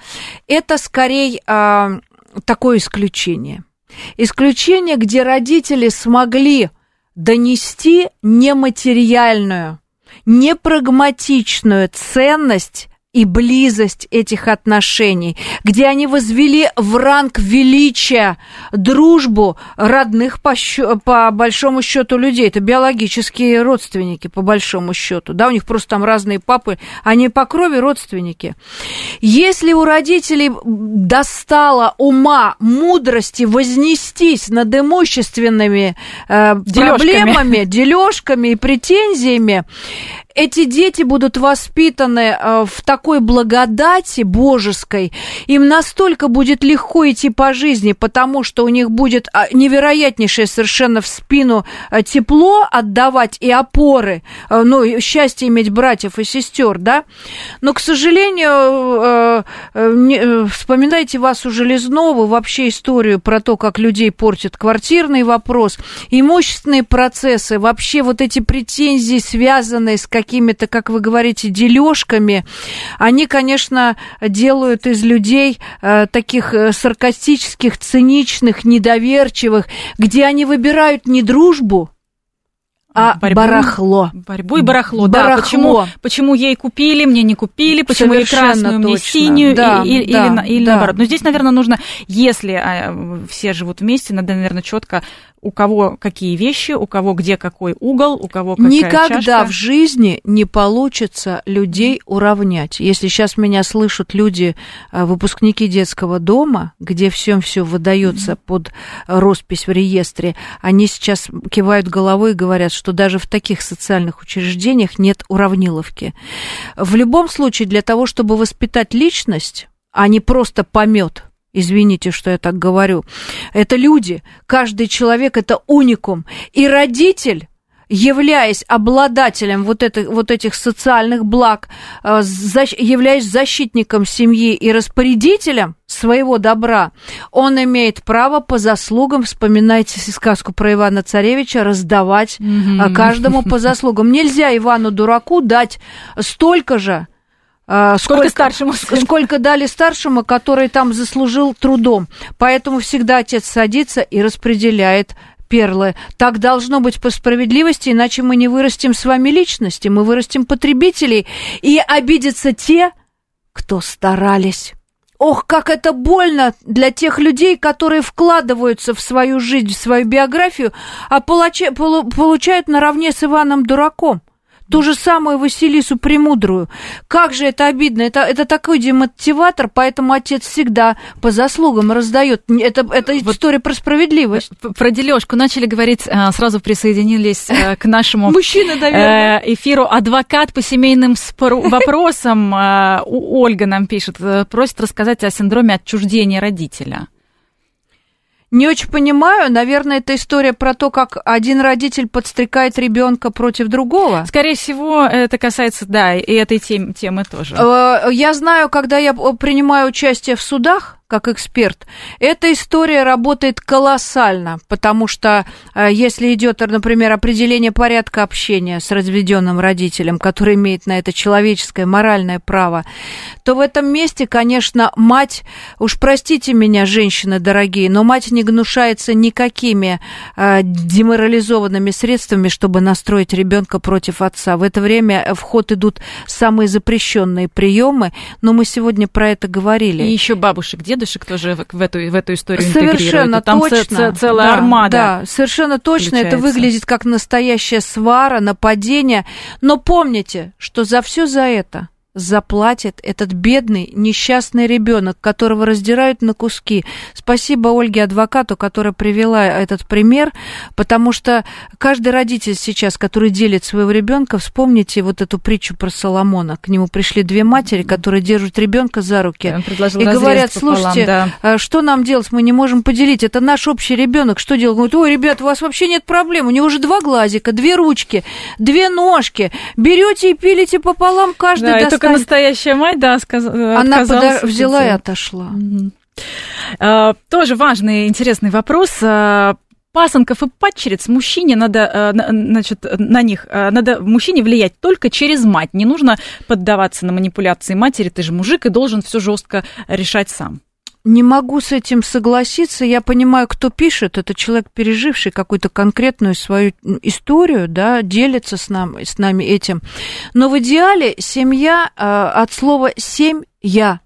это скорее э, такое исключение. Исключение, где родители смогли донести нематериальную, непрагматичную ценность и близость этих отношений, где они возвели в ранг величия дружбу родных по, счё, по большому счету людей. Это биологические родственники, по большому счету. Да, у них просто там разные папы, они по крови родственники. Если у родителей достало ума, мудрости вознестись над имущественными э, проблемами, (laughs) дележками и претензиями, эти дети будут воспитаны э, в такой благодати божеской, им настолько будет легко идти по жизни, потому что у них будет а, невероятнейшее совершенно в спину э, тепло отдавать и опоры, э, ну, счастье иметь братьев и сестер, да. Но, к сожалению, вспоминайте вас у Железнову, вообще историю про то, как людей портит квартирный вопрос, имущественные процессы, вообще вот эти претензии, связанные с какими какими-то, как вы говорите, дележками, они, конечно, делают из людей э, таких э, саркастических, циничных, недоверчивых, где они выбирают не дружбу, а борьбу, барахло. Борьбу и барахло, барахло. да. Почему, почему ей купили, мне не купили, почему ей красную, точно. мне синюю, да, и, да, или, да. или наоборот. Но здесь, наверное, нужно, если а, все живут вместе, надо, наверное, четко у кого какие вещи, у кого где какой угол, у кого какая Никогда чашка. в жизни не получится людей уравнять. Если сейчас меня слышат люди, э, выпускники детского дома, где всем все выдается mm-hmm. под роспись в реестре, они сейчас кивают головой и говорят, что даже в таких социальных учреждениях нет уравниловки. В любом случае, для того, чтобы воспитать личность, а не просто помет, Извините, что я так говорю. Это люди. Каждый человек это уникум. И родитель являясь обладателем вот, это, вот этих социальных благ, э, являясь защитником семьи и распорядителем своего добра, он имеет право по заслугам, вспоминайте сказку про Ивана Царевича, раздавать mm-hmm. каждому по заслугам. Нельзя Ивану Дураку дать столько же, э, Сколько, сколько старшему? Сколько дали старшему, который там заслужил трудом. Поэтому всегда отец садится и распределяет перлы. Так должно быть по справедливости, иначе мы не вырастим с вами личности, мы вырастим потребителей. И обидятся те, кто старались. Ох, как это больно для тех людей, которые вкладываются в свою жизнь, в свою биографию, а получают наравне с Иваном Дураком ту же самую Василису Премудрую. Как же это обидно. Это, это такой демотиватор, поэтому отец всегда по заслугам раздает. Это, это вот история про справедливость. Про дележку начали говорить, а, сразу присоединились э, к нашему Мужчина, наверное. Э, эфиру. Адвокат по семейным вопросам э, Ольга нам пишет, просит рассказать о синдроме отчуждения родителя. Не очень понимаю. Наверное, это история про то, как один родитель подстрекает ребенка против другого. Скорее всего, это касается, да, и этой темы, темы тоже. Э, я знаю, когда я принимаю участие в судах, как эксперт. Эта история работает колоссально, потому что э, если идет, например, определение порядка общения с разведенным родителем, который имеет на это человеческое, моральное право, то в этом месте, конечно, мать, уж простите меня, женщины дорогие, но мать не гнушается никакими э, деморализованными средствами, чтобы настроить ребенка против отца. В это время в ход идут самые запрещенные приемы, но мы сегодня про это говорили. И еще бабушек, дедушек тоже в эту, в эту историю Совершенно Там точно. целая да, армада. Да, совершенно точно. Это выглядит как настоящая свара, нападение. Но помните, что за все за это заплатит этот бедный, несчастный ребенок, которого раздирают на куски. Спасибо Ольге адвокату, которая привела этот пример, потому что каждый родитель сейчас, который делит своего ребенка, вспомните вот эту притчу про Соломона. К нему пришли две матери, которые держат ребенка за руки и говорят: слушайте, да. А что нам делать? Мы не можем поделить. Это наш общий ребенок. Что делать? Говорит, ой, ребят, у вас вообще нет проблем. У него уже два глазика, две ручки, две ножки. Берете и пилите пополам каждый да, только настоящая мать, да, сказ... Она подо... взяла и отошла. Угу. А, тоже важный, интересный вопрос а, пасынков и падчериц мужчине надо, а, значит, на них а, надо мужчине влиять только через мать. Не нужно поддаваться на манипуляции матери, ты же мужик и должен все жестко решать сам. Не могу с этим согласиться. Я понимаю, кто пишет. Это человек, переживший какую-то конкретную свою историю, да, делится с, нам, с нами этим. Но в идеале семья э, от слова «семь-я».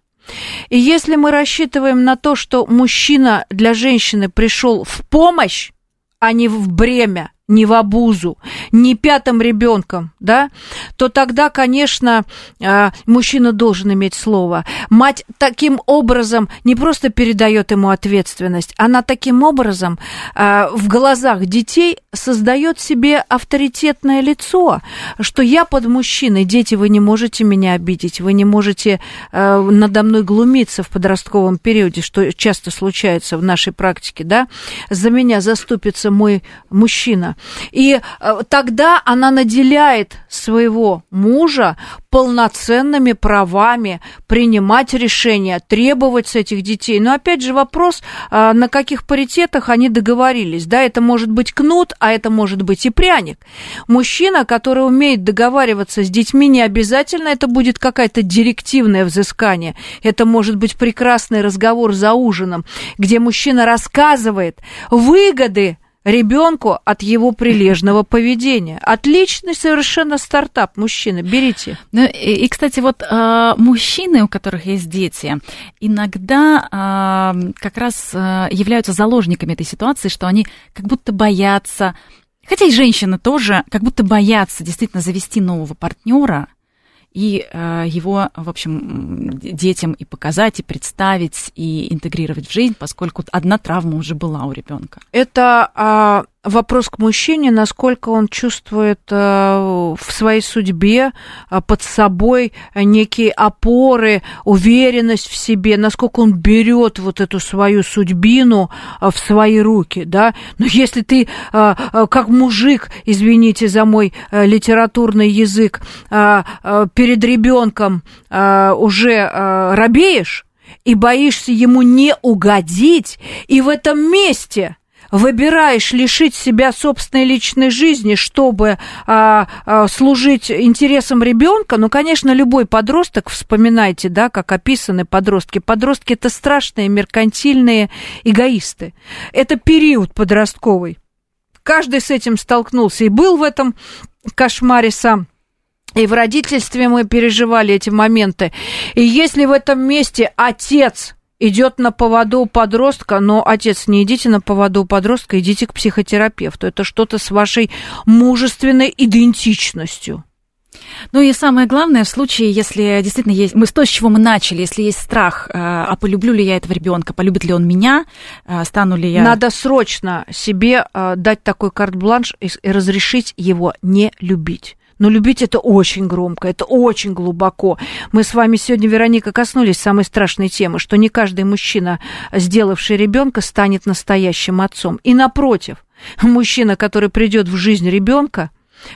И если мы рассчитываем на то, что мужчина для женщины пришел в помощь, а не в бремя, не в обузу, не пятым ребенком, да, то тогда, конечно, а, мужчина должен иметь слово. Мать таким образом не просто передает ему ответственность, она таким образом а, в глазах детей создает себе авторитетное лицо, что я под мужчиной, дети, вы не можете меня обидеть, вы не можете а, надо мной глумиться в подростковом периоде, что часто случается в нашей практике, да, за меня заступится мой мужчина. И э, тогда она наделяет своего мужа полноценными правами принимать решения, требовать с этих детей. Но опять же вопрос, э, на каких паритетах они договорились. Да, это может быть кнут, а это может быть и пряник. Мужчина, который умеет договариваться с детьми, не обязательно это будет какая-то директивное взыскание. Это может быть прекрасный разговор за ужином, где мужчина рассказывает выгоды ребенку от его прилежного поведения. Отличный совершенно стартап, мужчина, берите. Ну, и, и, кстати, вот э, мужчины, у которых есть дети, иногда э, как раз э, являются заложниками этой ситуации, что они как будто боятся, хотя и женщины тоже, как будто боятся действительно завести нового партнера, и э, его, в общем, детям и показать, и представить, и интегрировать в жизнь, поскольку одна травма уже была у ребенка. Это а, вопрос к мужчине, насколько он чувствует э, в своей судьбе э, под собой некие опоры, уверенность в себе, насколько он берет вот эту свою судьбину э, в свои руки, да. Но если ты как мужик, извините за мой литературный язык, перед ребенком уже робеешь и боишься ему не угодить, и в этом месте выбираешь лишить себя собственной личной жизни, чтобы а, а, служить интересам ребенка, ну, конечно, любой подросток, вспоминайте, да, как описаны подростки. Подростки это страшные меркантильные эгоисты. Это период подростковый. Каждый с этим столкнулся и был в этом кошмаре сам. И в родительстве мы переживали эти моменты. И если в этом месте отец идет на поводу подростка, но, отец, не идите на поводу подростка, идите к психотерапевту. Это что-то с вашей мужественной идентичностью. Ну и самое главное, в случае, если действительно есть, мы то, с чего мы начали, если есть страх, э, а полюблю ли я этого ребенка, полюбит ли он меня, э, стану ли я... Надо срочно себе э, дать такой карт-бланш и разрешить его не любить. Но любить это очень громко, это очень глубоко. Мы с вами сегодня, Вероника, коснулись самой страшной темы, что не каждый мужчина, сделавший ребенка, станет настоящим отцом. И напротив, мужчина, который придет в жизнь ребенка,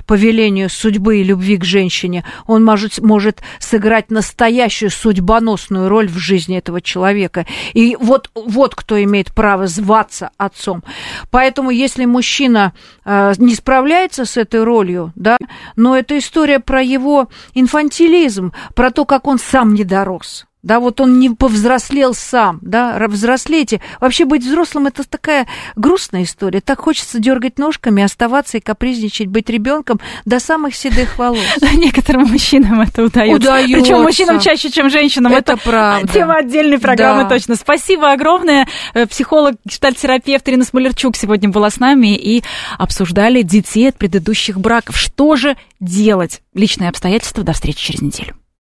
по велению судьбы и любви к женщине, он может, может сыграть настоящую судьбоносную роль в жизни этого человека. И вот, вот кто имеет право зваться отцом. Поэтому, если мужчина э, не справляется с этой ролью, да, но это история про его инфантилизм, про то, как он сам не дорос да, вот он не повзрослел сам, да, взрослейте. Вообще быть взрослым это такая грустная история. Так хочется дергать ножками, оставаться и капризничать, быть ребенком до самых седых волос. (laughs) Некоторым мужчинам это удается. Удается. Причем мужчинам чаще, чем женщинам. Это, это правда. Тема отдельной программы да. точно. Спасибо огромное. Э, психолог, гештальтерапевт Ирина Смолерчук сегодня была с нами и обсуждали детей от предыдущих браков. Что же делать? Личные обстоятельства. До встречи через неделю.